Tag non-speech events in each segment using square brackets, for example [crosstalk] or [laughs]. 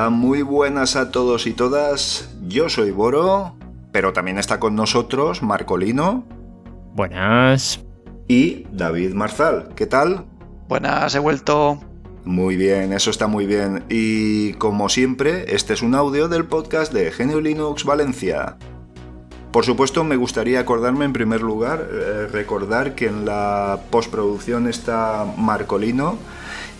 Hola, muy buenas a todos y todas. Yo soy Boro, pero también está con nosotros Marcolino. Buenas. Y David Marzal. ¿Qué tal? Buenas, he vuelto. Muy bien, eso está muy bien. Y como siempre, este es un audio del podcast de GNU Linux Valencia. Por supuesto, me gustaría acordarme en primer lugar, eh, recordar que en la postproducción está Marcolino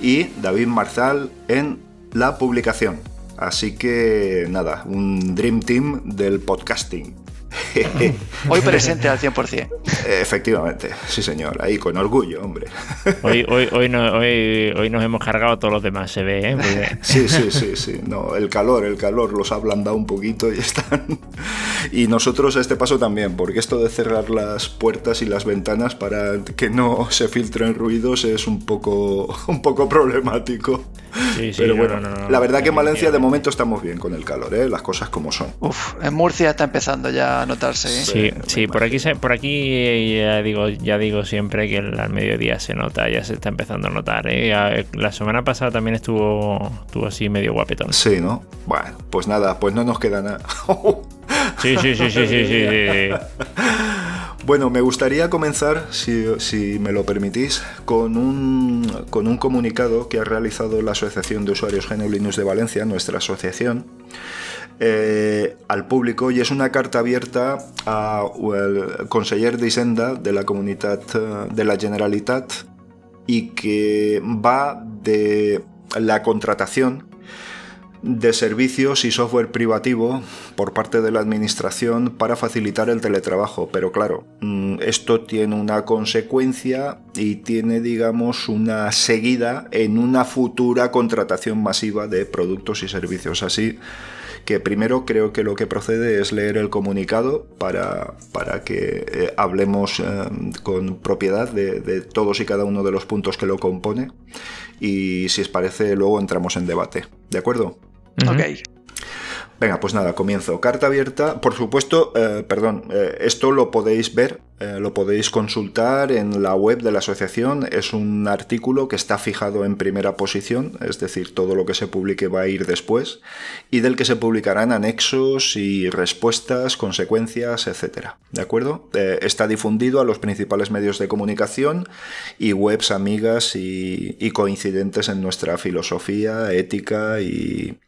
y David Marzal en la publicación. Así que nada, un Dream Team del podcasting. Hoy presente al 100%. Efectivamente, sí señor, ahí con orgullo, hombre. Hoy, hoy, hoy, no, hoy, hoy nos hemos cargado a todos los demás, se ve, ¿eh? [laughs] Sí, sí, sí, sí. No, el calor, el calor los ha ablandado un poquito y están. Y nosotros a este paso también, porque esto de cerrar las puertas y las ventanas para que no se filtren ruidos es un poco, un poco problemático. Sí, sí, Pero bueno, la verdad que en Valencia de momento estamos bien con el calor, ¿eh? las cosas como son. Uf, en Murcia está empezando ya a notarse. ¿eh? Sí, sí, por aquí, por aquí ya digo, ya digo siempre que al mediodía se nota, ya se está empezando a notar. ¿eh? La semana pasada también estuvo, estuvo así medio guapetón. Sí, ¿no? Bueno, pues nada, pues no nos queda nada. sí, sí, sí, sí, sí, sí. [laughs] Bueno, me gustaría comenzar, si, me lo permitís, con un, con un, comunicado que ha realizado la Asociación de Usuarios GNU Linux de Valencia, nuestra asociación, eh, al público y es una carta abierta al conseller d'Hisenda de la Comunidad eh, de la Generalitat y que va de la contratación de servicios y software privativo por parte de la administración para facilitar el teletrabajo. Pero claro, mm, esto tiene una consecuencia y tiene, digamos, una seguida en una futura contratación masiva de productos y servicios. Así que primero creo que lo que procede es leer el comunicado para, para que eh, hablemos eh, con propiedad de, de todos y cada uno de los puntos que lo compone y si os parece luego entramos en debate. ¿De acuerdo? Ok. Venga, pues nada, comienzo. Carta abierta. Por supuesto, eh, perdón, eh, esto lo podéis ver, eh, lo podéis consultar en la web de la asociación. Es un artículo que está fijado en primera posición, es decir, todo lo que se publique va a ir después, y del que se publicarán anexos y respuestas, consecuencias, etc. ¿De acuerdo? está difundido a los principales medios de comunicación y webs amigas y coincidentes en nuestra filosofía, ética y,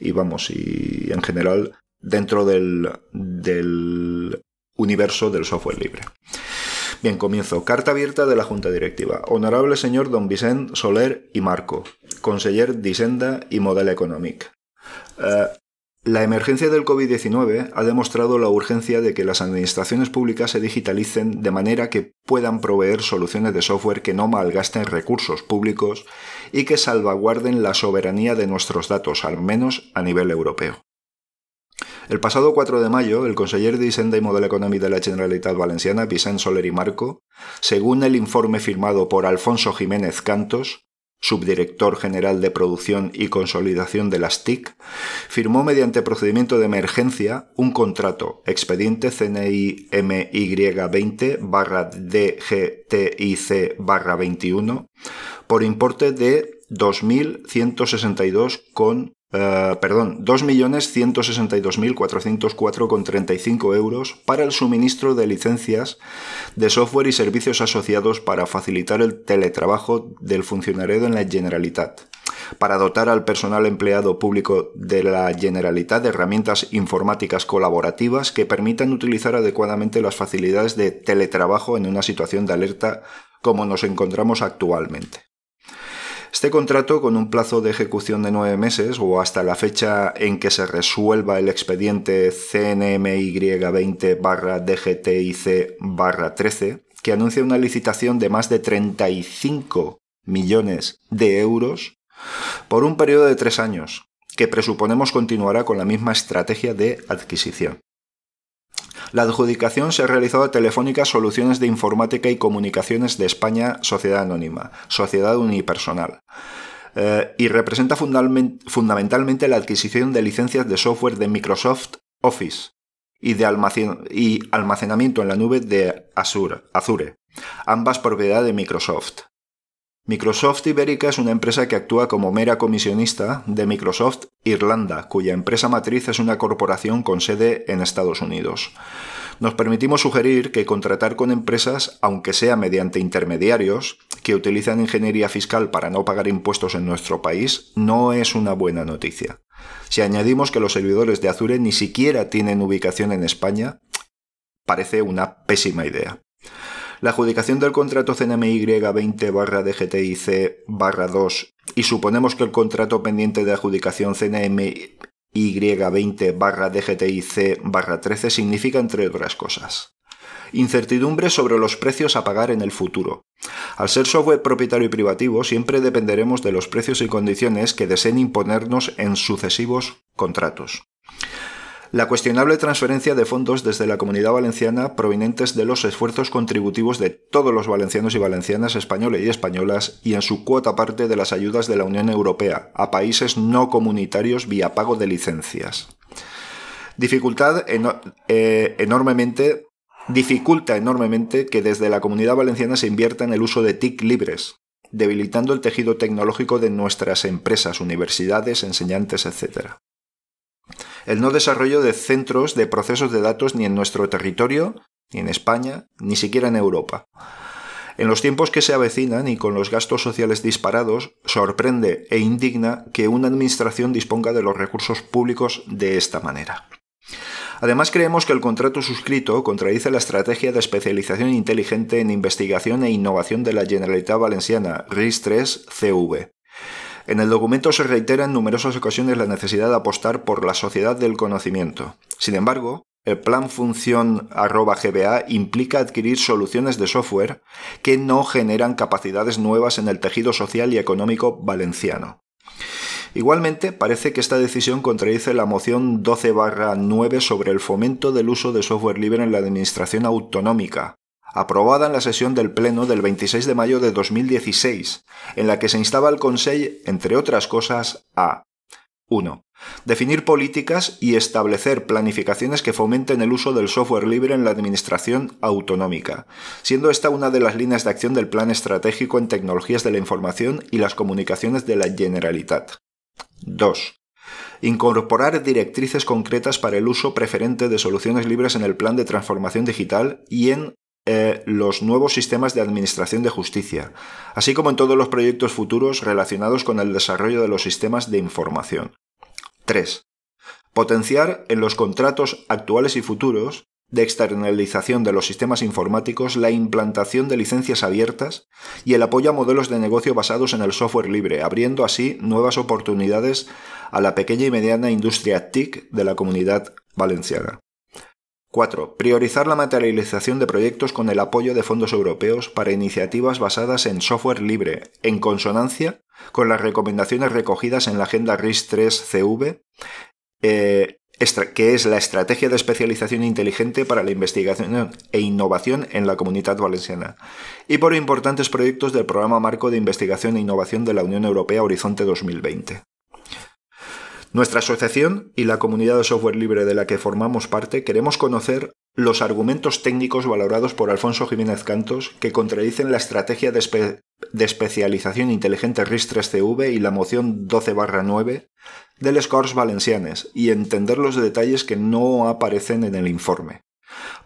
y vamos, y en general dentro del, del universo del software libre. Bien, comienzo. Carta abierta de la Junta Directiva. Honorable señor don Vicent Soler y Marco, conseller d'Hisenda y Model Economic. Eh, la emergencia del COVID-19 ha demostrado la urgencia de que las administraciones públicas se digitalicen de manera que puedan proveer soluciones de software que no malgasten recursos públicos y que salvaguarden la soberanía de nuestros datos, al menos a nivel europeo. El pasado 4 de mayo, el conseller de Hisenda y Model Económico de la Generalitat Valenciana, Vicent Soler y Marco, según el informe firmado por Alfonso Jiménez Cantos, subdirector general de producción y consolidación de las TIC, firmó mediante procedimiento de emergencia un contrato expediente CNI MY20 barra DGTIC barra 21 por importe de 2.162 con Uh, perdón, 2.162.404,35 euros para el suministro de licencias de software y servicios asociados para facilitar el teletrabajo del funcionario en la Generalitat, para dotar al personal empleado público de la Generalitat de herramientas informáticas colaborativas que permitan utilizar adecuadamente las facilidades de teletrabajo en una situación de alerta como nos encontramos actualmente. Este contrato, con un plazo de ejecución de nueve meses o hasta la fecha en que se resuelva el expediente CNMY20-DGTIC-13, que anuncia una licitación de más de 35 millones de euros por un periodo de tres años, que presuponemos continuará con la misma estrategia de adquisición. La adjudicación se ha realizado a Telefónica Soluciones de Informática y Comunicaciones de España, Sociedad Anónima, Sociedad Unipersonal. Eh, y representa fundamentalmente la adquisición de licencias de software de Microsoft Office y de almacenamiento en la nube de Azure, Azure ambas propiedad de Microsoft. Microsoft Ibérica es una empresa que actúa como mera comisionista de Microsoft Irlanda, cuya empresa matriz es una corporación con sede en Estados Unidos. Nos permitimos sugerir que contratar con empresas, aunque sea mediante intermediarios, que utilizan ingeniería fiscal para no pagar impuestos en nuestro país, no es una buena noticia. Si añadimos que los servidores de Azure ni siquiera tienen ubicación en España, parece una pésima idea. La adjudicación del contrato CNMY 20-DGTIC 2 y suponemos que el contrato pendiente de adjudicación CNMY 20-DGTIC 13 significa entre otras cosas. Incertidumbre sobre los precios a pagar en el futuro. Al ser software propietario y privativo, siempre dependeremos de los precios y condiciones que deseen imponernos en sucesivos contratos la cuestionable transferencia de fondos desde la comunidad valenciana provenientes de los esfuerzos contributivos de todos los valencianos y valencianas españoles y españolas y en su cuota parte de las ayudas de la Unión Europea a países no comunitarios vía pago de licencias. Dificultad eh, enormemente dificulta enormemente que desde la comunidad valenciana se invierta en el uso de TIC libres, debilitando el tejido tecnológico de nuestras empresas, universidades, enseñantes, etc el no desarrollo de centros de procesos de datos ni en nuestro territorio, ni en España, ni siquiera en Europa. En los tiempos que se avecinan y con los gastos sociales disparados, sorprende e indigna que una administración disponga de los recursos públicos de esta manera. Además, creemos que el contrato suscrito contradice la estrategia de especialización inteligente en investigación e innovación de la Generalitat Valenciana, RIS-3-CV, en el documento se reitera en numerosas ocasiones la necesidad de apostar por la sociedad del conocimiento. Sin embargo, el plan función GBA implica adquirir soluciones de software que no generan capacidades nuevas en el tejido social y económico valenciano. Igualmente, parece que esta decisión contradice la moción 12-9 sobre el fomento del uso de software libre en la administración autonómica, aprobada en la sesión del Pleno del 26 de mayo de 2016, en la que se instaba al Consejo, entre otras cosas, a 1. Definir políticas y establecer planificaciones que fomenten el uso del software libre en la administración autonómica, siendo esta una de las líneas de acción del Plan Estratégico en Tecnologías de la Información y las Comunicaciones de la Generalitat. 2. Incorporar directrices concretas para el uso preferente de soluciones libres en el plan de transformación digital y en eh, los nuevos sistemas de administración de justicia, así como en todos los proyectos futuros relacionados con el desarrollo de los sistemas de información. 3. Potenciar en los contratos actuales y futuros de externalización de los sistemas informáticos la implantación de licencias abiertas y el apoyo a modelos de negocio basados en el software libre, abriendo así nuevas oportunidades a la pequeña y mediana industria TIC de la comunidad valenciana. 4. Priorizar la materialización de proyectos con el apoyo de fondos europeos para iniciativas basadas en software libre, en consonancia con las recomendaciones recogidas en la Agenda RIS-3-CV, eh, que es la Estrategia de Especialización Inteligente para la Investigación e Innovación en la Comunidad Valenciana, y por importantes proyectos del Programa Marco de Investigación e Innovación de la Unión Europea Horizonte 2020. Nuestra asociación y la comunidad de software libre de la que formamos parte queremos conocer los argumentos técnicos valorados por Alfonso Jiménez Cantos que contradicen la estrategia de, especialización inteligente RIS-3CV y la moción 12-9 del Scores Valencianes y entender los detalles que no aparecen en el informe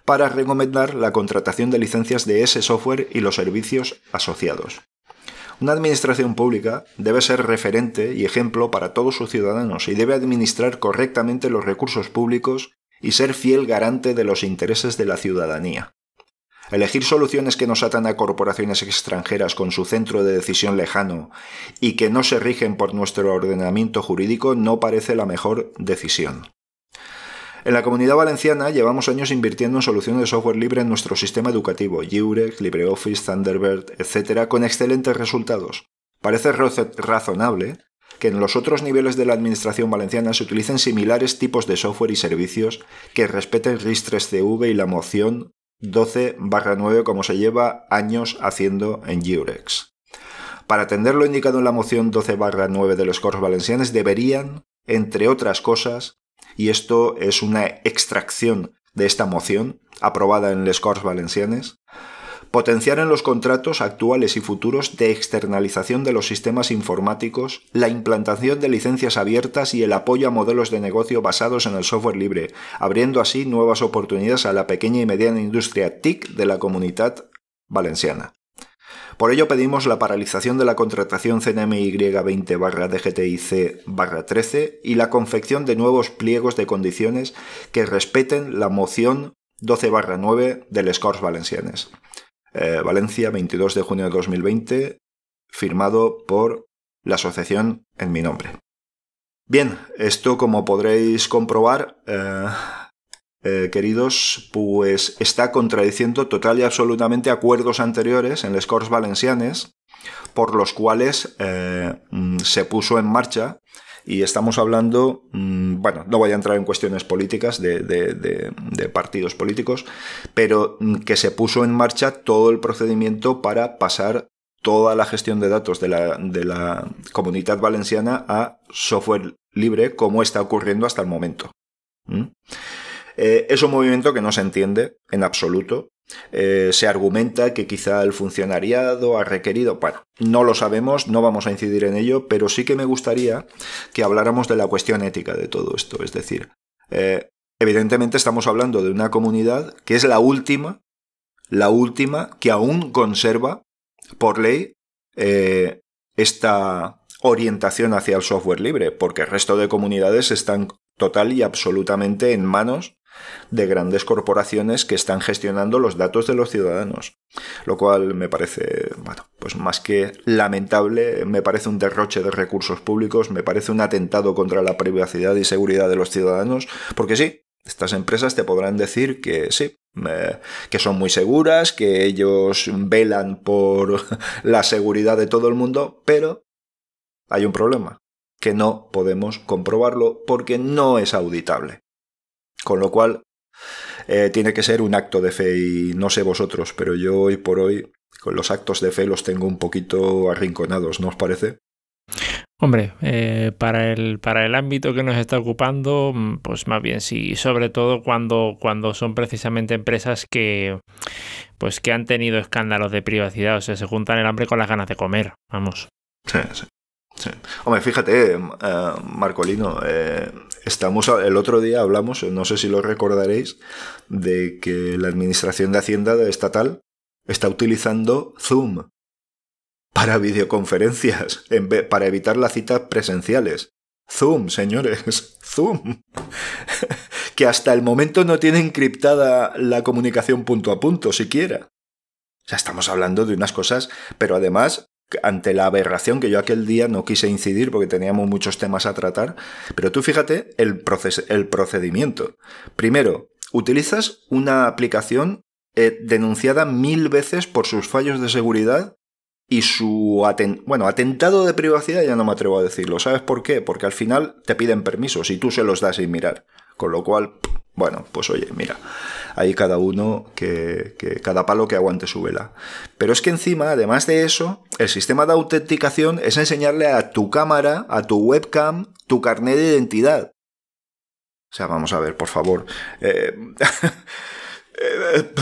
para recomendar la contratación de licencias de ese software y los servicios asociados. Una administración pública debe ser referente y ejemplo para todos sus ciudadanos y debe administrar correctamente los recursos públicos y ser fiel garante de los intereses de la ciudadanía. Elegir soluciones que nos atan a corporaciones extranjeras con su centro de decisión lejano y que no se rigen por nuestro ordenamiento jurídico no parece la mejor decisión. En la comunidad valenciana llevamos años invirtiendo en soluciones de software libre en nuestro sistema educativo, Jurex, LibreOffice, Thunderbird, etc., con excelentes resultados. Parece razonable que en los otros niveles de la administración valenciana se utilicen similares tipos de software y servicios que respeten RIS-3CV y la moción 12-9 como se lleva años haciendo en Jurex. Para atender lo indicado en la moción 12-9 de los coros valencianos deberían, entre otras cosas, y esto es una extracción de esta moción aprobada en Les Corts Valencianes, Potenciar en los contratos actuales y futuros de externalización de los sistemas informáticos, la implantación de licencias abiertas y el apoyo a modelos de negocio basados en el software libre, abriendo así nuevas oportunidades a la pequeña y mediana industria TIC de la comunidad valenciana. Por ello pedimos la paralización de la contratación CNMY 20-DGTIC-13 y la confección de nuevos pliegos de condiciones que respeten la moción 12-9 del Scores Valencianes. Eh, Valencia, 22 de junio de 2020, firmado por la asociación en mi nombre. Bien, esto como podréis comprobar, eh, eh, queridos, pues está contradiciendo total y absolutamente acuerdos anteriores en les Corts Valencianes, por los cuales mm, se puso en marcha y estamos hablando, mm, bueno, no voy a entrar en cuestiones políticas de, partidos políticos, pero mm, que se puso en marcha todo el procedimiento para pasar toda la gestión de datos de la, comunidad valenciana a software libre, como está ocurriendo hasta el momento. Eh, es un movimiento que no se entiende en absoluto. Eh, se argumenta que quizá el funcionariado ha requerido, bueno, no lo sabemos, no vamos a incidir en ello, pero sí que me gustaría que habláramos de la cuestión ética de todo esto. Es decir, eh, evidentemente estamos hablando de una comunidad que es la última, la última que aún conserva por ley esta orientación hacia el software libre, porque el resto de comunidades están total y absolutamente en manos de grandes corporaciones que están gestionando los datos de los ciudadanos. Lo cual me parece, bueno, pues más que lamentable, me parece un derroche de recursos públicos, me parece un atentado contra la privacidad y seguridad de los ciudadanos, porque sí, estas empresas te podrán decir que sí, que son muy seguras, que ellos velan por [laughs] la seguridad de todo el mundo, pero hay un problema, que no podemos comprobarlo porque no es auditable. Con lo cual, eh, tiene que ser un acto de fe y no sé vosotros, pero yo hoy por hoy con los actos de fe los tengo un poquito arrinconados, ¿no os parece? Hombre, eh, para, el, para el ámbito que nos está ocupando, mm, pues más bien sí, sobre todo cuando, cuando son precisamente empresas que, pues que han tenido escándalos de privacidad, o sea, se juntan el hambre con las ganas de comer, vamos. Sí, sí. Hombre, fíjate, eh, Marcolino, eh, estamos el otro día hablamos, no sé si lo recordaréis, de que la Administración de Hacienda estatal está utilizando Zoom para videoconferencias, [laughs] para evitar las citas presenciales. Zoom, señores, [laughs] Zoom. [laughs] que hasta el momento no tiene encriptada la comunicación punto a punto, siquiera. O sea, estamos hablando de unas cosas, pero además ante la aberración que yo aquel día no quise incidir porque teníamos muchos temas a tratar, pero tú fíjate el, el procedimiento. Primero, utilizas una aplicación eh, denunciada mil veces por sus fallos de seguridad y su bueno, atentado de privacidad ya no me atrevo a decirlo. ¿Sabes por qué? Porque al final te piden permisos y tú se los das sin mirar. Con lo cual, bueno, pues oye, mira, ahí cada uno que, cada palo que aguante su vela. Pero es que encima, además de eso, el sistema de autenticación es enseñarle a tu cámara, a tu webcam, tu carnet de identidad. O sea, vamos a ver, por favor. Eh, [laughs] eh,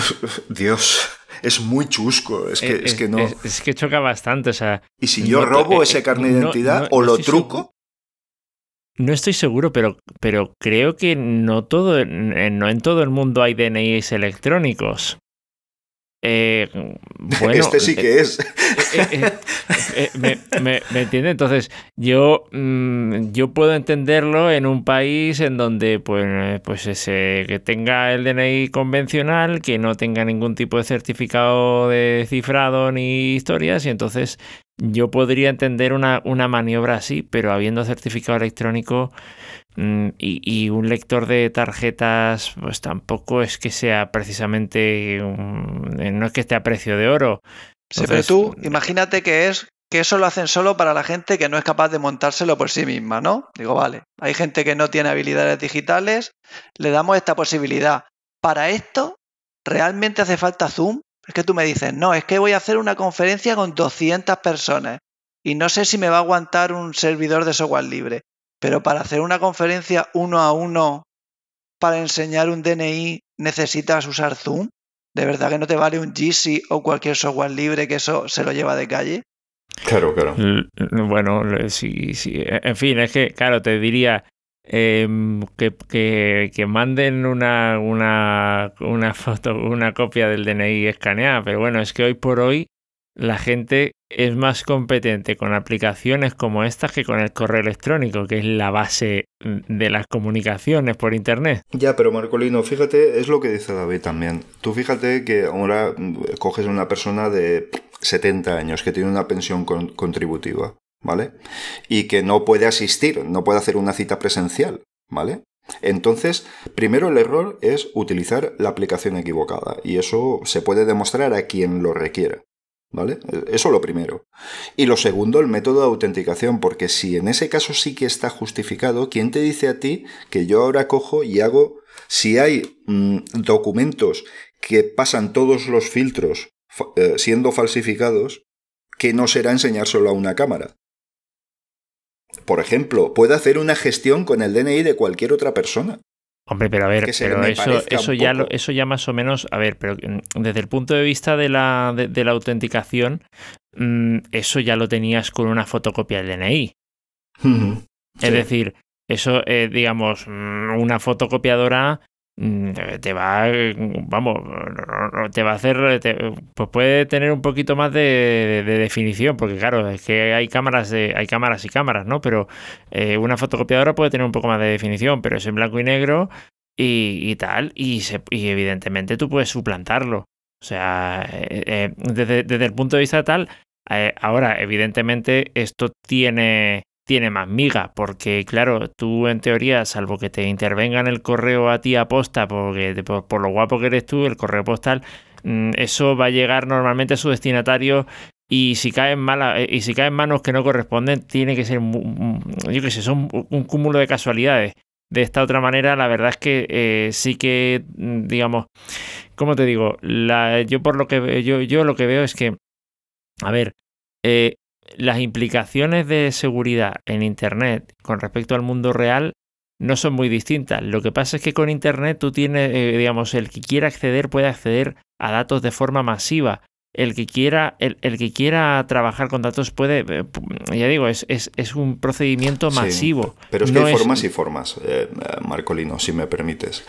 Dios, es muy chusco. Es que, es, que no. Es, que choca bastante. O sea, y si yo robo ese carnet de identidad o lo truco. No estoy seguro, pero, pero creo que no, todo, no en todo el mundo hay DNIs electrónicos. Eh, [laughs] bueno, este sí que es. Eh, eh, me, me, entiende? Entonces, yo, mm, yo puedo entenderlo en un país en donde pues, pues ese, que tenga el DNI convencional, que no tenga ningún tipo de certificado de cifrado ni historias, y entonces yo podría entender una, una maniobra así, pero habiendo certificado electrónico mm, y, un lector de tarjetas, pues tampoco es que sea precisamente, no es que esté a precio de oro. pero tú imagínate que es que eso lo hacen solo para la gente que no es capaz de montárselo por sí misma, ¿no? Digo, vale, hay gente que no tiene habilidades digitales, le damos esta posibilidad. Para esto, ¿realmente hace falta Zoom? Es que tú me dices, no, es que voy a hacer una conferencia con 200 personas y no sé si me va a aguantar un servidor de software libre, pero para hacer una conferencia uno a uno para enseñar un DNI necesitas usar Zoom. ¿De verdad que no te vale un GC o cualquier software libre que eso se lo lleva de calle? Claro, claro. Bueno, sí, sí. En fin, es que, claro, te diría em, que, manden una, una, una foto, una copia del DNI escaneada, pero bueno, es que hoy por hoy la gente es más competente con aplicaciones como estas que con el correo electrónico, que es la base de las comunicaciones por Internet. Ya, pero Marcolino, fíjate, es lo que dice David también. Tú fíjate que ahora coges una persona de 70 años que tiene una pensión contributiva, ¿vale? Y que no puede asistir, no puede hacer una cita presencial, ¿vale? Entonces, primero el error es utilizar la aplicación equivocada y eso se puede demostrar a quien lo requiera. ¿Vale? Eso lo primero. Y lo segundo, el método de autenticación, porque si en ese caso sí que está justificado, ¿quién te dice a ti que yo ahora cojo y hago, si hay mm, documentos que pasan todos los filtros eh, siendo falsificados, que no será enseñárselo a una cámara? Por ejemplo, puede hacer una gestión con el DNI de cualquier otra persona. Hombre, pero a ver, pero eso, eso, ya eso ya más o menos, a ver, pero desde el punto de vista de la, de, la autenticación, mm, eso ya lo tenías con una fotocopia del DNI. Es decir, eso, eh, digamos, mm, una fotocopiadora te va, vamos, te va a hacer, pues puede tener un poquito más de, definición, porque claro, es que hay cámaras, de, hay cámaras y cámaras, ¿no? Pero eh, una fotocopiadora puede tener un poco más de definición, pero es en blanco y negro y, tal, y, se, y evidentemente tú puedes suplantarlo. O sea, eh, eh, desde, desde, el punto de vista tal, ahora, evidentemente, esto tiene tiene más miga, porque claro, tú en teoría, salvo que te intervenga en el correo a ti a posta, porque por, lo guapo que eres tú, el correo postal, mm, eso va a llegar normalmente a su destinatario y si cae en mala, eh, y si cae en manos que no corresponden, tiene que ser, yo qué sé, son un cúmulo de casualidades. De esta otra manera, la verdad es que eh, sí que, mm, digamos, ¿cómo te digo? La, yo por lo que yo, yo lo que veo es que, a ver, eh, las implicaciones de seguridad en Internet con respecto al mundo real no son muy distintas. Lo que pasa es que con Internet tú tienes, eh, digamos, el que quiera acceder puede acceder a datos de forma masiva. El que quiera, el, que quiera trabajar con datos puede, eh, ya digo, es, es, un procedimiento masivo. pero es que hay formas y formas, eh, Marcolino, si me permites.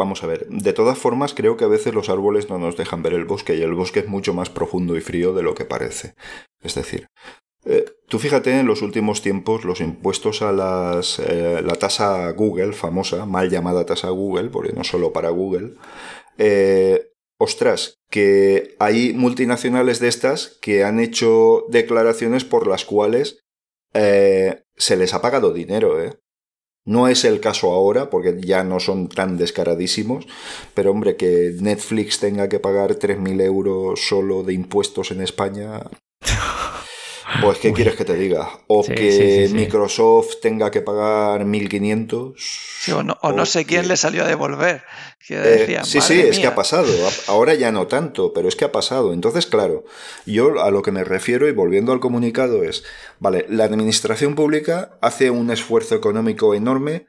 Vamos a ver, de todas formas creo que a veces los árboles no nos dejan ver el bosque y el bosque es mucho más profundo y frío de lo que parece. Es decir, eh, tú fíjate en los últimos tiempos los impuestos a las, eh, la tasa Google, famosa, mal llamada tasa Google, porque no solo para Google, eh, ostras, que hay multinacionales de estas que han hecho declaraciones por las cuales se les ha pagado dinero, ¿eh? No es el caso ahora, porque ya no son tan descaradísimos, pero hombre, que Netflix tenga que pagar 3.000 euros solo de impuestos en España, Pues, ¿qué quieres que te diga? O que Microsoft tenga que pagar 1.500. o, no, o, no, sé quién le salió a devolver. Eh, sí, sí, es que ha pasado. Ahora ya no tanto, pero es que ha pasado. Entonces, claro, yo a lo que me refiero y volviendo al comunicado es, vale, la administración pública hace un esfuerzo económico enorme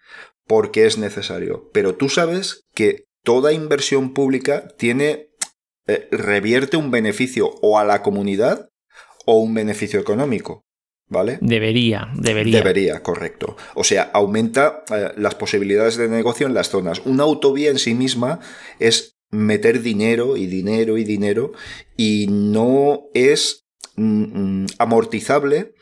porque es necesario, pero tú sabes que toda inversión pública tiene, eh, revierte un beneficio o a la comunidad o un beneficio económico. ¿Vale? Debería, debería. Debería, correcto. O sea, aumenta eh, las posibilidades de negocio en las zonas. Una autovía en sí misma es meter dinero y dinero y dinero y no es mm, mm, amortizable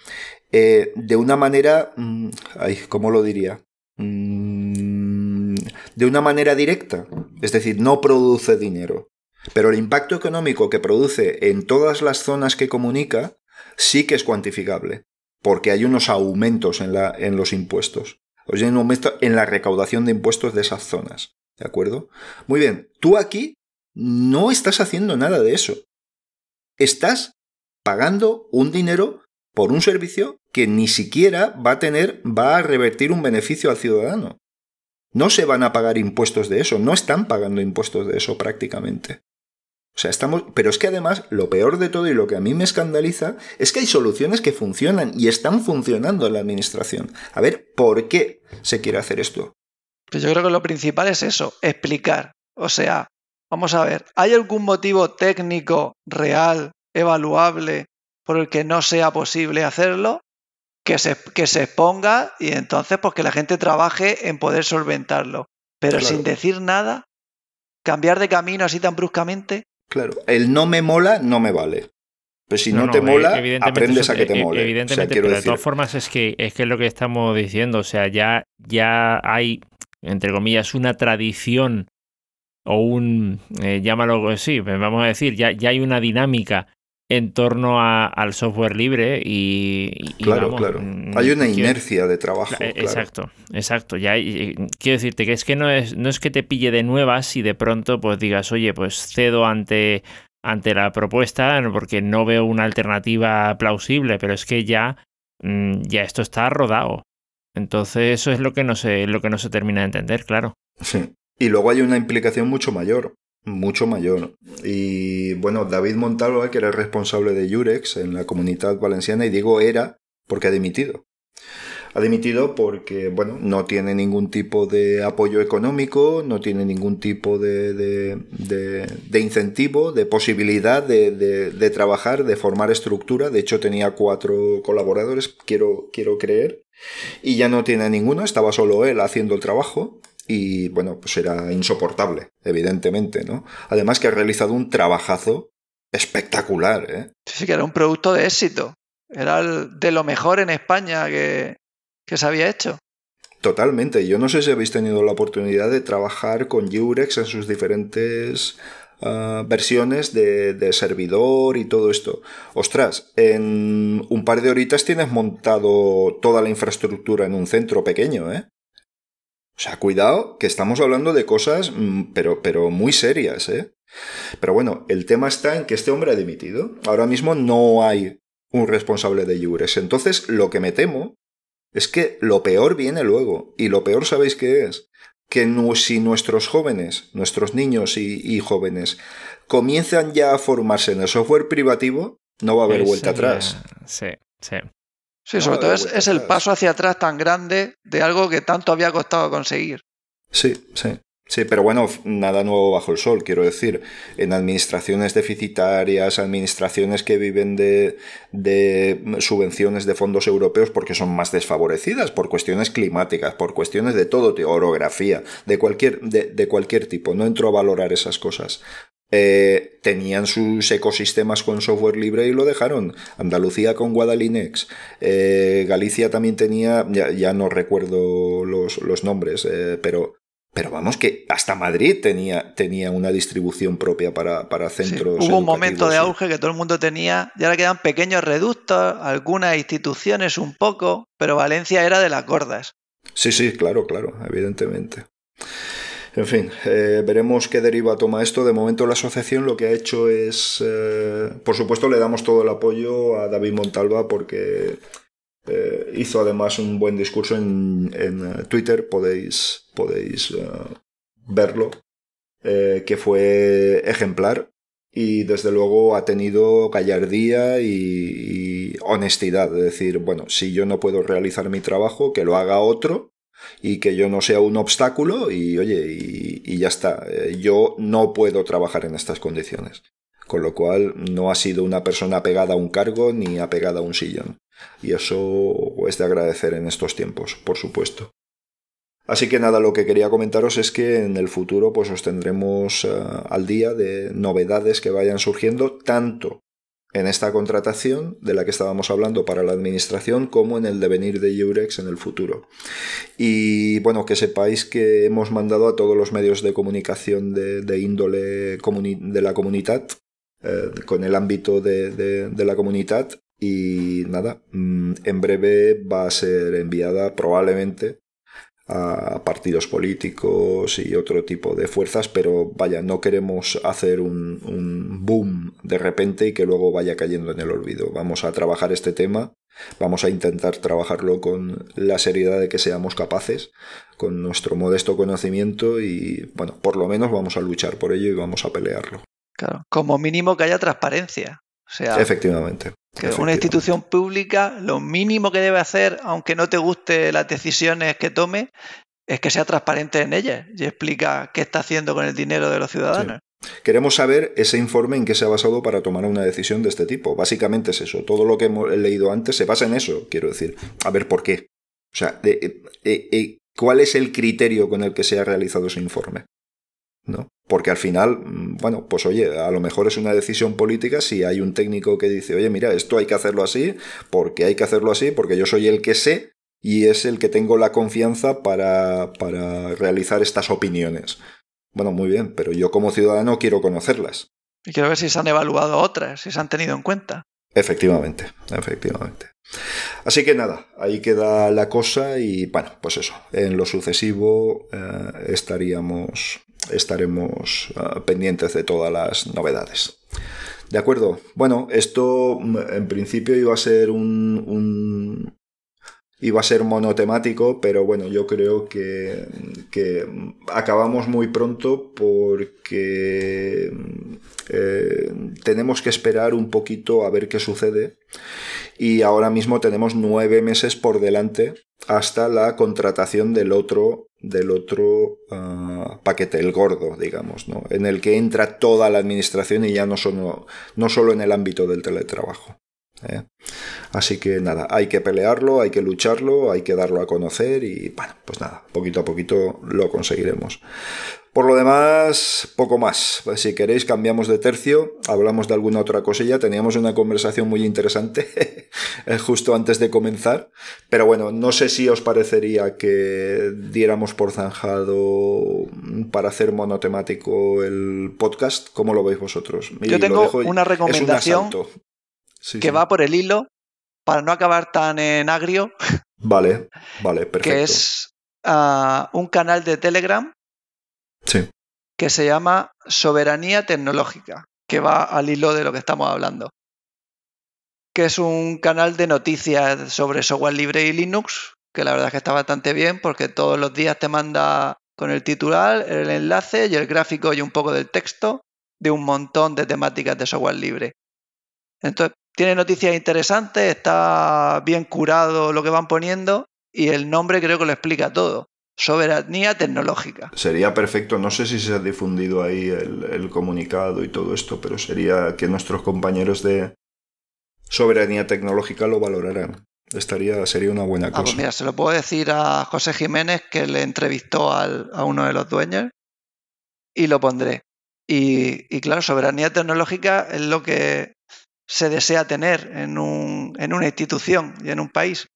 eh, de una manera, mm, ay, ¿cómo lo diría? de una manera directa. Es decir, no produce dinero. Pero el impacto económico que produce en todas las zonas que comunica sí que es cuantificable, porque hay unos aumentos en, la, en los impuestos. O sea, un aumento en la recaudación de impuestos de esas zonas. ¿De acuerdo? Muy bien, tú aquí no estás haciendo nada de eso. Estás pagando un dinero por un servicio que ni siquiera va a tener, va a revertir un beneficio al ciudadano. No se van a pagar impuestos de eso, no están pagando impuestos de eso prácticamente. O sea, estamos. Pero es que además, lo peor de todo y lo que a mí me escandaliza es que hay soluciones que funcionan y están funcionando en la administración. A ver, ¿por qué se quiere hacer esto? Pues yo creo que lo principal es eso, explicar. O sea, vamos a ver, ¿hay algún motivo técnico, real, evaluable, por el que no sea posible hacerlo? Que se, que se exponga y entonces pues que la gente trabaje en poder solventarlo. Pero sin decir nada, cambiar de camino así tan bruscamente. Claro, el no me mola no me vale. Pues si no, te mola, aprendes a que te mole. Evidentemente, pero de todas formas es que, es que es lo que estamos diciendo. O sea, ya, ya hay, entre comillas, una tradición o un, eh, llámalo sí, vamos a decir, ya, ya hay una dinámica en torno al software libre y, claro, claro. Mm, hay una inercia de trabajo. Exacto, exacto. Ya quiero decirte que es que no es, no es que te pille de nuevas y de pronto pues digas, oye, pues cedo ante ante la propuesta porque no veo una alternativa plausible, pero es que ya, mm, ya esto está rodado. Entonces eso es lo que no se, lo que no se termina de entender, claro. Sí. Y luego hay una implicación mucho mayor, mucho mayor. Y bueno, David Montalva, que era el responsable de Jurex en la comunidad valenciana, y digo era porque ha dimitido. Ha dimitido porque, bueno, no tiene ningún tipo de apoyo económico, no tiene ningún tipo de, de, incentivo, de posibilidad de, trabajar, de formar estructura. De hecho, tenía cuatro colaboradores, quiero, quiero creer, y ya no tiene ninguno, estaba solo él haciendo el trabajo. Y bueno, pues era insoportable, evidentemente, ¿no? Además que ha realizado un trabajazo espectacular, ¿eh? Sí, que era un producto de éxito. Era de lo mejor en España que, que se había hecho. Totalmente. Yo no sé si habéis tenido la oportunidad de trabajar con Jurex en sus diferentes ah, versiones de, servidor y todo esto. Ostras, en un par de horitas tienes montado toda la infraestructura en un centro pequeño, ¿eh? O sea, cuidado, que estamos hablando de cosas, mm, pero, pero muy serias, ¿eh? Pero bueno, el tema está en que este hombre ha dimitido. Ahora mismo no hay un responsable de Jurex. Entonces, lo que me temo es que lo peor viene luego. Y lo peor, ¿sabéis qué es? Que si nuestros jóvenes, nuestros niños y, jóvenes, comienzan ya a formarse en el software privativo, no va a haber vuelta atrás. Sí, sí. Sí, sobre todo es, el paso hacia atrás tan grande de algo que tanto había costado conseguir. Sí, sí. Sí, pero bueno, nada nuevo bajo el sol, quiero decir. En administraciones deficitarias, administraciones que viven de, de, subvenciones de fondos europeos porque son más desfavorecidas por cuestiones climáticas, por cuestiones de todo, de orografía, de cualquier, de, cualquier tipo. No entro a valorar esas cosas. Eh, tenían sus ecosistemas con software libre y lo dejaron. Andalucía con Guadalinex. Eh, Galicia también tenía, ya, no recuerdo los, los nombres, eh, pero pero vamos, que hasta Madrid tenía, tenía una distribución propia para, para centros. hubo un momento de auge que todo el mundo tenía, y ahora quedan pequeños reductos, algunas instituciones un poco, pero Valencia era de las gordas. Sí, sí, claro, claro, evidentemente. En fin, eh, veremos qué deriva toma esto. De momento la asociación lo que ha hecho es, eh, por supuesto, le damos todo el apoyo a David Montalva porque eh, hizo además un buen discurso en, Twitter, podéis, podéis verlo, que fue ejemplar y desde luego ha tenido gallardía y, honestidad de decir, bueno, si yo no puedo realizar mi trabajo, que lo haga otro y que yo no sea un obstáculo y oye, y ya está, yo no puedo trabajar en estas condiciones. Con lo cual no ha sido una persona apegada a un cargo ni apegada a un sillón. Y eso es de agradecer en estos tiempos, por supuesto. Así que nada, lo que quería comentaros es que en el futuro pues os tendremos eh, al día de novedades que vayan surgiendo tanto en esta contratación de la que estábamos hablando para la administración como en el devenir de Eurex en el futuro. Y bueno, que sepáis que hemos mandado a todos los medios de comunicación de, índole de la comunidad, eh, con el ámbito de, de la comunidad, y nada, mm, en breve va a ser enviada probablemente a partidos políticos y otro tipo de fuerzas, pero vaya, no queremos hacer un, un, boom de repente y que luego vaya cayendo en el olvido. Vamos a trabajar este tema, vamos a intentar trabajarlo con la seriedad de que seamos capaces, con nuestro modesto conocimiento y bueno, por lo menos vamos a luchar por ello y vamos a pelearlo. Claro, como mínimo que haya transparencia. O sea, efectivamente. Que una institución pública lo mínimo que debe hacer, aunque no te guste las decisiones que tome, es que sea transparente en ellas y explica qué está haciendo con el dinero de los ciudadanos. Queremos saber ese informe en qué se ha basado para tomar una decisión de este tipo. Básicamente es eso. Todo lo que hemos leído antes se basa en eso, quiero decir. A ver por qué. O sea, eh, eh, ¿cuál es el criterio con el que se ha realizado ese informe? ¿No? Porque al final, mm, bueno, pues oye, a lo mejor es una decisión política si hay un técnico que dice, oye, mira, esto hay que hacerlo así, porque hay que hacerlo así, porque yo soy el que sé y es el que tengo la confianza para, para realizar estas opiniones. Bueno, muy bien, pero yo como ciudadano quiero conocerlas. Y quiero ver si se han evaluado otras, si se han tenido en cuenta. Efectivamente, efectivamente. Así que nada, ahí queda la cosa y bueno, pues eso, en lo sucesivo eh, estaríamos, estaremos eh, pendientes de todas las novedades. De acuerdo, bueno, esto en principio iba a ser un, iba a ser monotemático, pero bueno, yo creo que, acabamos muy pronto porque eh, tenemos que esperar un poquito a ver qué sucede y ahora mismo tenemos nueve meses por delante hasta la contratación del otro del otro ah, paquete, el gordo, digamos, ¿no? en el que entra toda la administración y ya no solo, no solo en el ámbito del teletrabajo. ¿Eh? Así que nada, hay que pelearlo, hay que lucharlo, hay que darlo a conocer y bueno, pues nada, poquito a poquito lo conseguiremos. Por lo demás, poco más. Si queréis, cambiamos de tercio, hablamos de alguna otra cosilla. Teníamos una conversación muy interesante [laughs] justo antes de comenzar. Pero bueno, no sé si os parecería que diéramos por zanjado para hacer monotemático el podcast. ¿Cómo lo veis vosotros? Yo tengo una recomendación que va por el hilo para no acabar tan en agrio. Vale, vale, perfecto. Que es ah, un canal de Telegram sí. que se llama Soberanía Tecnológica, que va al hilo de lo que estamos hablando. Que es un canal de noticias sobre software libre y Linux, que la verdad es que está bastante bien porque todos los días te manda con el titular, el enlace y el gráfico y un poco del texto de un montón de temáticas de software libre. Entonces, tiene noticias interesantes, está bien curado lo que van poniendo y el nombre creo que lo explica todo. Soberanía tecnológica. Sería perfecto, no sé si se ha difundido ahí el, comunicado y todo esto, pero sería que nuestros compañeros de soberanía tecnológica lo valoraran. Estaría, sería una buena cosa. Ah, pues mira, se lo puedo decir a José Jiménez que le entrevistó a uno de los dueños y lo pondré. y, claro, soberanía tecnológica es lo que se desea tener en, un, en una institución y en un país.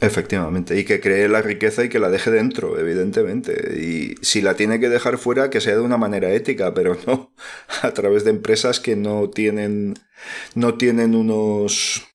Efectivamente, y que cree la riqueza y que la deje dentro, evidentemente. Y si la tiene que dejar fuera, que sea de una manera ética, pero no [laughs] a través de empresas que no tienen, no tienen unos,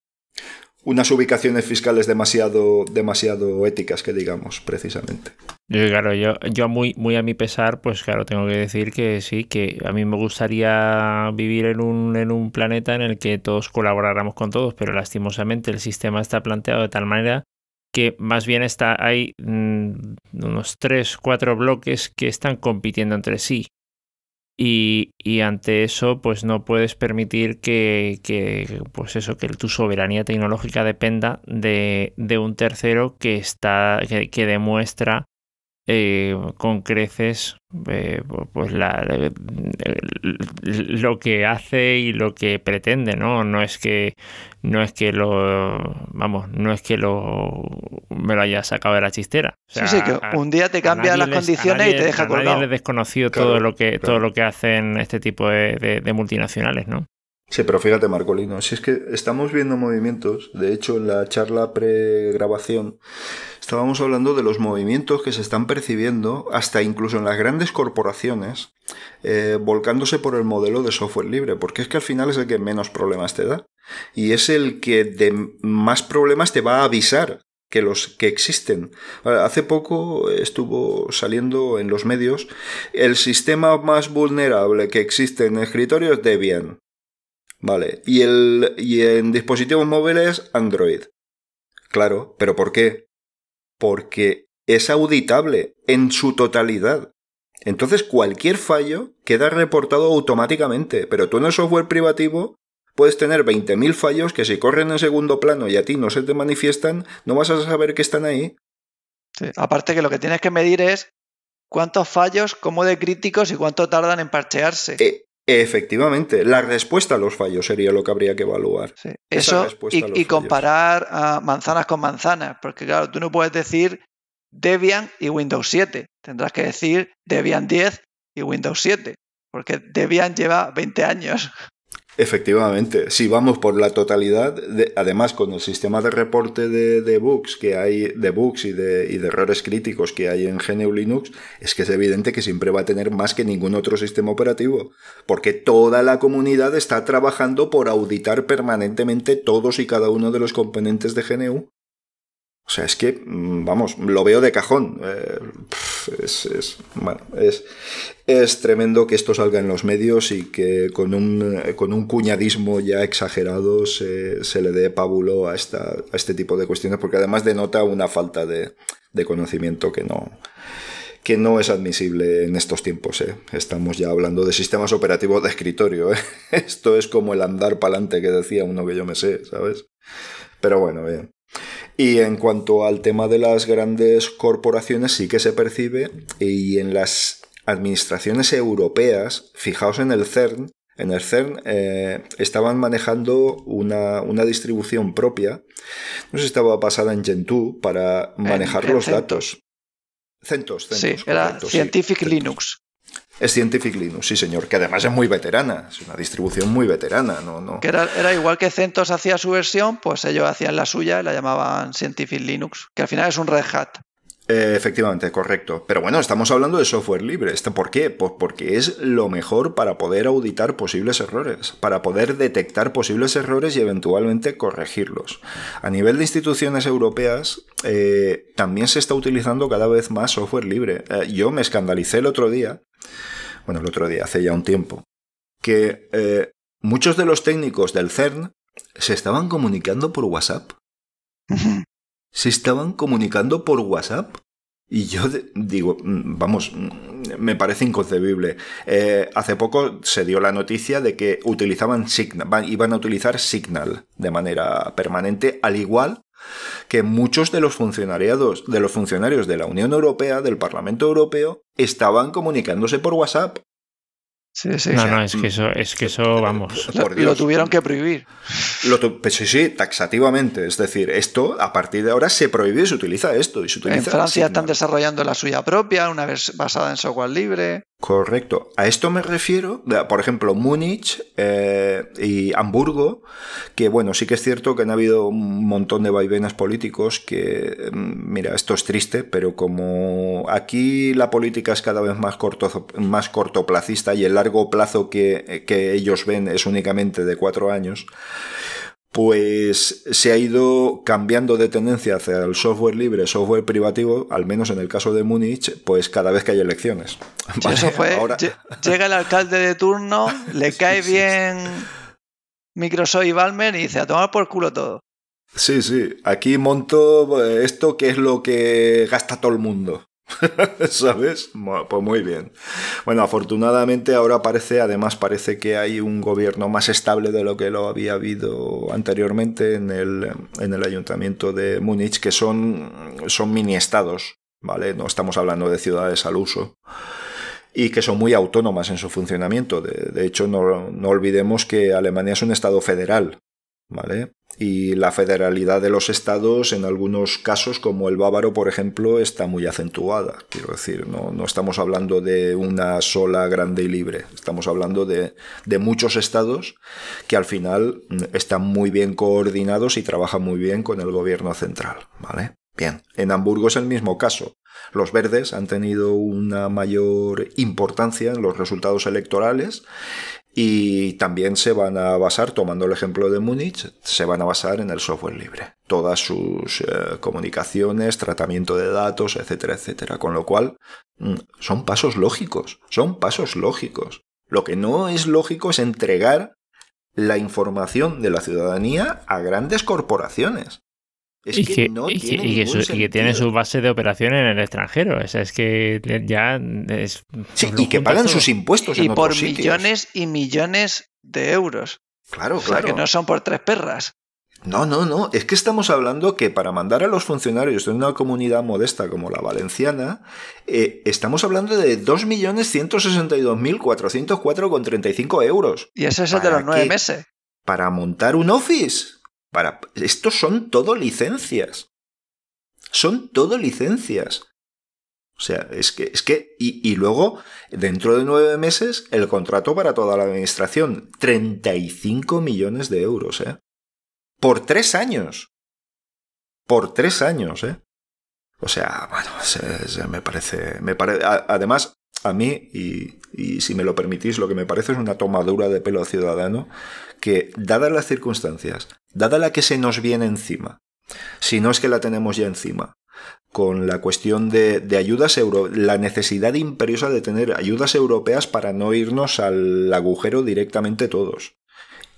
unas ubicaciones fiscales demasiado, demasiado éticas, que digamos, precisamente. Claro, yo, yo muy, muy a mi pesar, pues claro, tengo que decir que sí, que a mí me gustaría vivir en un, en un planeta en el que todos colaboráramos con todos, pero lastimosamente el sistema está planteado de tal manera que más bien está, hay mm, unos tres, cuatro bloques que están compitiendo entre sí. Y, ante eso, pues no puedes permitir que, pues eso, que tu soberanía tecnológica dependa de, de un tercero que está, que, demuestra eh, con creces eh, pues la, lo que hace y lo que pretende, ¿no? No es que no es que lo vamos, no es que lo me lo haya sacado de la chistera. sí, sí, que un día te cambia las condiciones y te deja colgado. Nadie le desconocido todo lo que todo lo que hacen este tipo de, de multinacionales, ¿no? Sí, pero fíjate, Marcolino, si es que estamos viendo movimientos, de hecho en la charla pre-grabación estábamos hablando de los movimientos que se están percibiendo, hasta incluso en las grandes corporaciones, eh, volcándose por el modelo de software libre, porque es que al final es el que menos problemas te da. Y es el que de más problemas te va a avisar que los que existen. Hace poco estuvo saliendo en los medios el sistema más vulnerable que existe en escritorios Debian. Vale. Y, el, y en dispositivos móviles, Android. Claro, pero ¿por qué? Porque es auditable en su totalidad. Entonces cualquier fallo queda reportado automáticamente, pero tú en el software privativo puedes tener 20.000 fallos que si corren en segundo plano y a ti no se te manifiestan, no vas a saber que están ahí. aparte que lo que tienes que medir es cuántos fallos, cómo de críticos y cuánto tardan en parchearse. Eh, Efectivamente, la respuesta a los fallos sería lo que habría que evaluar. Eso y, comparar ah, manzanas con manzanas, porque claro, tú no puedes decir Debian y Windows 7, tendrás que decir Debian 10 y Windows 7, porque Debian lleva 20 años. Efectivamente, si vamos por la totalidad, además con el sistema de reporte de, bugs que hay, de bugs y de, y de, errores críticos que hay en GNU Linux, es que es evidente que siempre va a tener más que ningún otro sistema operativo, porque toda la comunidad está trabajando por auditar permanentemente todos y cada uno de los componentes de GNU o sea, es que, mm, vamos, lo veo de cajón. Eh, es, es, bueno, es, es, tremendo que esto salga en los medios y que con un, con un cuñadismo ya exagerado se, se le dé pábulo a, esta, a este tipo de cuestiones, porque además denota una falta de, de conocimiento que no, que no es admisible en estos tiempos. ¿eh? Estamos ya hablando de sistemas operativos de escritorio. ¿eh? [laughs] Esto es como el andar para adelante que decía uno que yo me sé, ¿sabes? Pero bueno, bien. Y en cuanto al tema de las grandes corporaciones, sí que se percibe, y en las administraciones europeas, fijaos en el CERN, en el CERN eh, estaban manejando una, distribución propia, no sé si estaba basada en Gentoo, para manejar los datos. CentOS, CentOS. Sí, era Scientific Linux. Es Scientific Linux, sí señor, que además es muy veterana, es una distribución muy veterana, no. Que era, era, igual que CentOS hacía su versión, pues ellos hacían la suya y la llamaban Scientific Linux, que al final es un Red Hat. Eh, efectivamente, correcto. Pero bueno, estamos hablando de software libre. ¿Por qué? Pues porque es lo mejor para poder auditar posibles errores, para poder detectar posibles errores y eventualmente corregirlos. A nivel de instituciones europeas, eh, también se está utilizando cada vez más software libre. Eh, yo me escandalicé el otro día, bueno, el otro día, hace ya un tiempo, que muchos de los técnicos del CERN se estaban comunicando por WhatsApp se estaban comunicando por WhatsApp. Y yo digo, mm, vamos, mm, me parece inconcebible. Eh, hace poco se dio la noticia de que utilizaban Signal, iban a utilizar Signal de manera permanente, al igual que muchos de los funcionarios de los funcionarios de la Unión Europea, del Parlamento Europeo, estaban comunicándose por WhatsApp. Sí, sí, no, no, es que eso, es que eso vamos. Lo tuvieron que prohibir. Lo pues sí, sí, taxativamente. Es decir, esto a partir de ahora se prohíbe y se utiliza esto. Y se utiliza en Francia están desarrollando la suya propia, una vez basada en software libre. Correcto. A esto me refiero, por ejemplo, Múnich eh, y Hamburgo, que bueno, sí que es cierto que han habido un montón de vaivenes políticos que, mm, mira, esto es triste, pero como aquí la política es cada vez más, corto, más cortoplacista y el largo plazo que, que ellos ven es únicamente de cuatro años, pues se ha ido cambiando de tendencia hacia el software libre, software privativo, al menos en el caso de Múnich, pues cada vez que hay elecciones. [laughs] Eso fue, llega el alcalde de turno, [laughs] le cae bien Microsoft y Balmer y dice, a tomar por culo todo. Sí, sí, aquí monto eh, esto que es lo que gasta todo el mundo. [laughs] ¿Sabes? Pues muy bien. Bueno, afortunadamente ahora parece, además parece que hay un gobierno más estable de lo que lo había habido anteriormente en el, en el ayuntamiento de Múnich, que son, son mini estados, ¿vale? No estamos hablando de ciudades al uso y que son muy autónomas en su funcionamiento. De, hecho, no, no, olvidemos que Alemania es un estado federal, ¿vale? Y la federalidad de los estados, en algunos casos, como el bávaro, por ejemplo, está muy acentuada. Quiero decir, no, no estamos hablando de una sola grande y libre. Estamos hablando de, de, muchos estados que al final mm, están muy bien coordinados y trabajan muy bien con el gobierno central. ¿Vale? Bien, en Hamburgo es el mismo caso. Los verdes han tenido una mayor importancia en los resultados electorales y también se van a basar, tomando el ejemplo de Múnich, se van a basar en el software libre. Todas sus eh, comunicaciones, tratamiento de datos, etcétera, etcétera. Con lo cual, mm, son pasos lógicos, son pasos lógicos. Lo que no es lógico es entregar la información de la ciudadanía a grandes corporaciones y, que, que, tiene su base de operación en el extranjero. O sea, es que ya es. Sí, y que pagan sus impuestos. Y por millones y millones de euros. Claro, o sea, que no son por tres perras. No, no, no. Es que estamos hablando que para mandar a los funcionarios de una comunidad modesta como la valenciana, eh, estamos hablando de 2.162.404,35 euros. Y ese es el de los nueve meses. Para montar un office. Para... Estos son todo licencias. Son todo licencias. O sea, es que, es que, y, luego, dentro de nueve meses, el contrato para toda la administración, 35 millones de euros, ¿eh? Por tres años. Por tres años, ¿eh? O sea, bueno, me parece, me parece, además, a mí, y, y, si me lo permitís, lo que me parece es una tomadura de pelo ciudadano, que, dadas las circunstancias, dada la que se nos viene encima, si no es que la tenemos ya encima, con la cuestión de, de, ayudas euro, la necesidad imperiosa de tener ayudas europeas para no irnos al agujero directamente todos.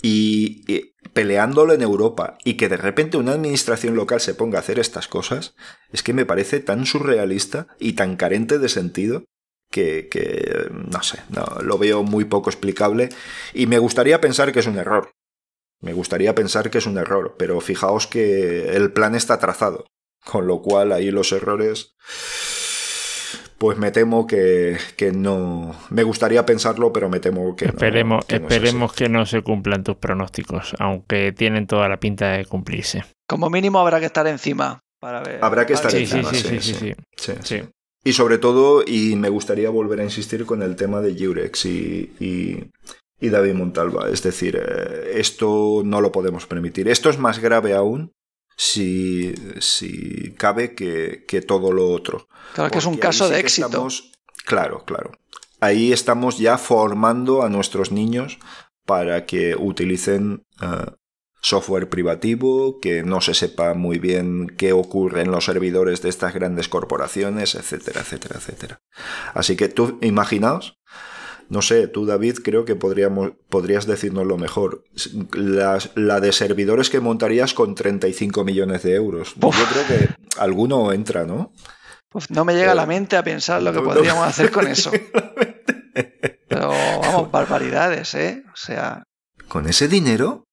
Y, peleándolo en Europa y que de repente una administración local se ponga a hacer estas cosas, es que me parece tan surrealista y tan carente de sentido que, que no sé, no, lo veo muy poco explicable y me gustaría pensar que es un error. Me gustaría pensar que es un error, pero fijaos que el plan está trazado. Con lo cual ahí los errores, pues me temo que, que no... Me gustaría pensarlo, pero me temo que esperemos, no. Que esperemos no que no se cumplan tus pronósticos, aunque tienen toda la pinta de cumplirse. Como mínimo habrá que estar encima para ver. Habrá que estar Sí, encima, sí, sí, sí, sí, sí, sí. Y sobre todo, y me gustaría volver a insistir con el tema de Jurex y, y, y David Montalva. Es decir, eh, esto no lo podemos permitir. Esto es más grave aún si, si cabe que, que, todo lo otro. Claro que es un caso sí de éxito. Estamos, claro, claro. Ahí estamos ya formando a nuestros niños para que utilicen uh, software privativo, que no se sepa muy bien qué ocurre en los servidores de estas grandes corporaciones, etcétera, etcétera, etcétera. Así que tú, imaginaos, no sé, tú David creo que podríamos, podrías decirnos lo mejor. La, la, de servidores que montarías con 35 millones de euros. Uf. Yo creo que alguno entra, ¿no? Uf, no me llega a la mente a pensar lo que no, podríamos no. hacer con eso. Pero vamos, barbaridades, ¿eh? O sea... Con ese dinero,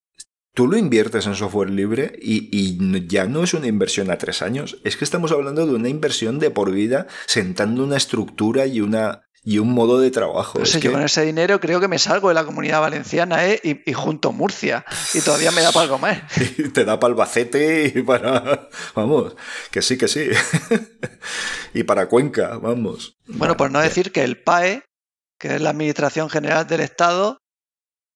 tú lo inviertes en software libre y, y, ya no es una inversión a tres años, es que estamos hablando de una inversión de por vida, sentando una estructura y una y un modo de trabajo. No sé, es que... yo con ese dinero creo que me salgo de la comunidad valenciana ¿eh? y, y junto Murcia y todavía me da para algo más. [laughs] Y te da para Albacete y para... Vamos, que sí, que sí. [laughs] y para Cuenca, vamos. Bueno, por no decir que el PAE, que es la Administración General del Estado,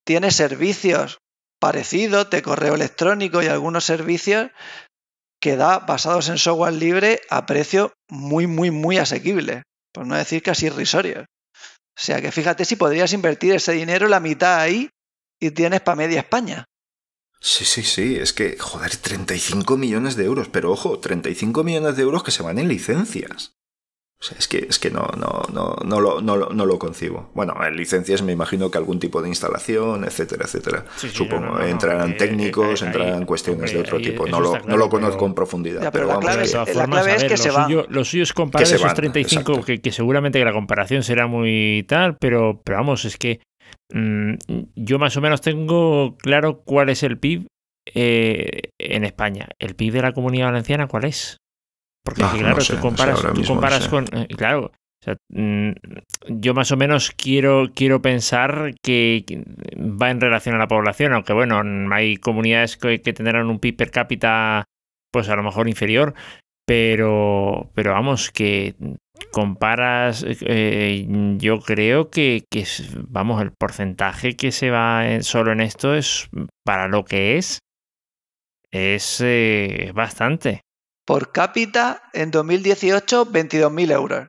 tiene servicios parecidos de correo electrónico y algunos servicios que da basados en software libre a precio muy, muy, muy asequible por no decir casi irrisorios. O sea que fíjate si podrías invertir ese dinero la mitad ahí y tienes para media España. Sí, sí, sí, es que, joder, 35 millones de euros, pero ojo, 35 millones de euros que se van en licencias. O sea, es que, es que no, no, no, no, lo, no, no lo concibo. Bueno, en licencias me imagino que algún tipo de instalación, etcétera, etcétera. Sí, sí, Supongo, no, no, entrarán técnicos, eh, entrarán ahí, cuestiones hombre, de otro ahí, tipo. No lo, claro, no lo conozco pero... en profundidad. Ya, pero, pero, la vamos, clave, la clave es que se va. Suyo, lo suyo es comparar esos van, 35, que, que, seguramente que la comparación será muy tal, pero, pero vamos, es que mmm, yo más o menos tengo claro cuál es el PIB eh, en España. ¿El PIB de la comunidad valenciana cuál es? Porque Ah, claro, no sé, tú comparas, no sé, tú comparas sé. con. Eh, claro. O sea, mmm, yo más o menos quiero, quiero pensar que va en relación a la población, aunque bueno, hay comunidades que, que tendrán un PIB per cápita, pues a lo mejor inferior, pero, pero vamos, que comparas, eh, yo creo que, que, vamos, el porcentaje que se va en, solo en esto es para lo que es, es eh, bastante. Por cápita, en 2018, 22.000 euros.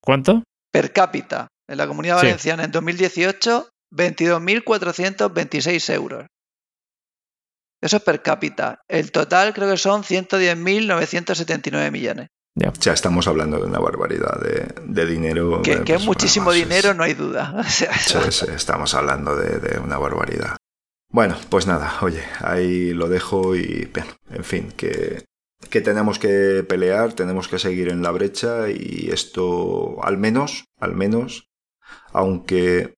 ¿Cuánto? Per cápita. En la comunidad valenciana, sí. en 2018, 22.426 euros. Eso es per cápita. El total creo que son 110.979 millones. Ya. ya. estamos hablando de una barbaridad de, de dinero. Que, de, que es muchísimo dinero, es... no hay duda. [laughs] O sea, estamos hablando de, de, una barbaridad. Bueno, pues nada, oye, ahí lo dejo y, en fin, que, que tenemos que pelear, tenemos que seguir en la brecha y esto, al menos, al menos, aunque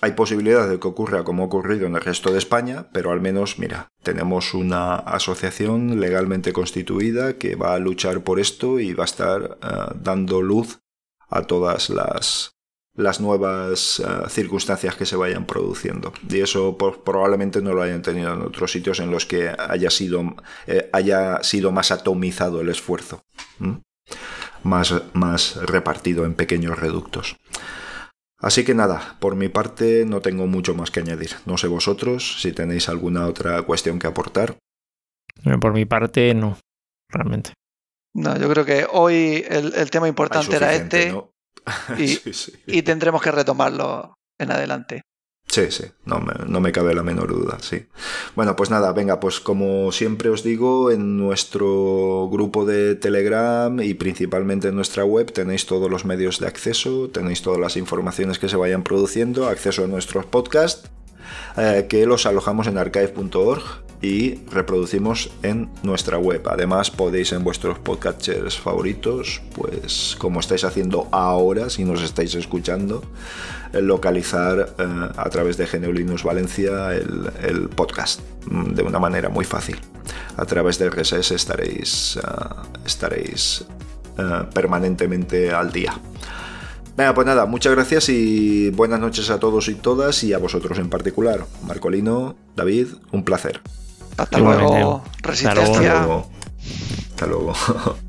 hay posibilidad de que ocurra como ha ocurrido en el resto de España, pero al menos, mira, tenemos una asociación legalmente constituida que va a luchar por esto y va a estar eh, dando luz a todas las, las nuevas eh, circunstancias que se vayan produciendo. Y eso probablemente no lo hayan tenido en otros sitios en los que haya sido, eh, haya sido más atomizado el esfuerzo, más, más repartido en pequeños reductos. Así que nada, por mi parte no tengo mucho más que añadir. No sé vosotros si tenéis alguna otra cuestión que aportar. Eh, por mi parte no, realmente. No, yo creo que hoy el, tema importante era este [laughs] y, tendremos que retomarlo en adelante. Sí, sí, no me, no me, cabe la menor duda, sí. Bueno, pues nada, venga, pues como siempre os digo, en nuestro grupo de Telegram y principalmente en nuestra web tenéis todos los medios de acceso, tenéis todas las informaciones que se vayan produciendo, acceso a nuestros podcasts, eh, que los alojamos en archive.org y reproducimos en nuestra web. Además podéis en vuestros podcatchers favoritos, pues como estáis haciendo ahora, si nos estáis escuchando, eh, localizar eh, a través de Geneolinus Valencia el, podcast mm, de una manera muy fácil. A través del RSS estaréis, estaréis permanentemente al día. Venga, pues nada, muchas gracias y buenas noches a todos y todas y a vosotros en particular. Marcolino, David, un placer. Hasta luego. Resistencia. Hasta luego. [laughs]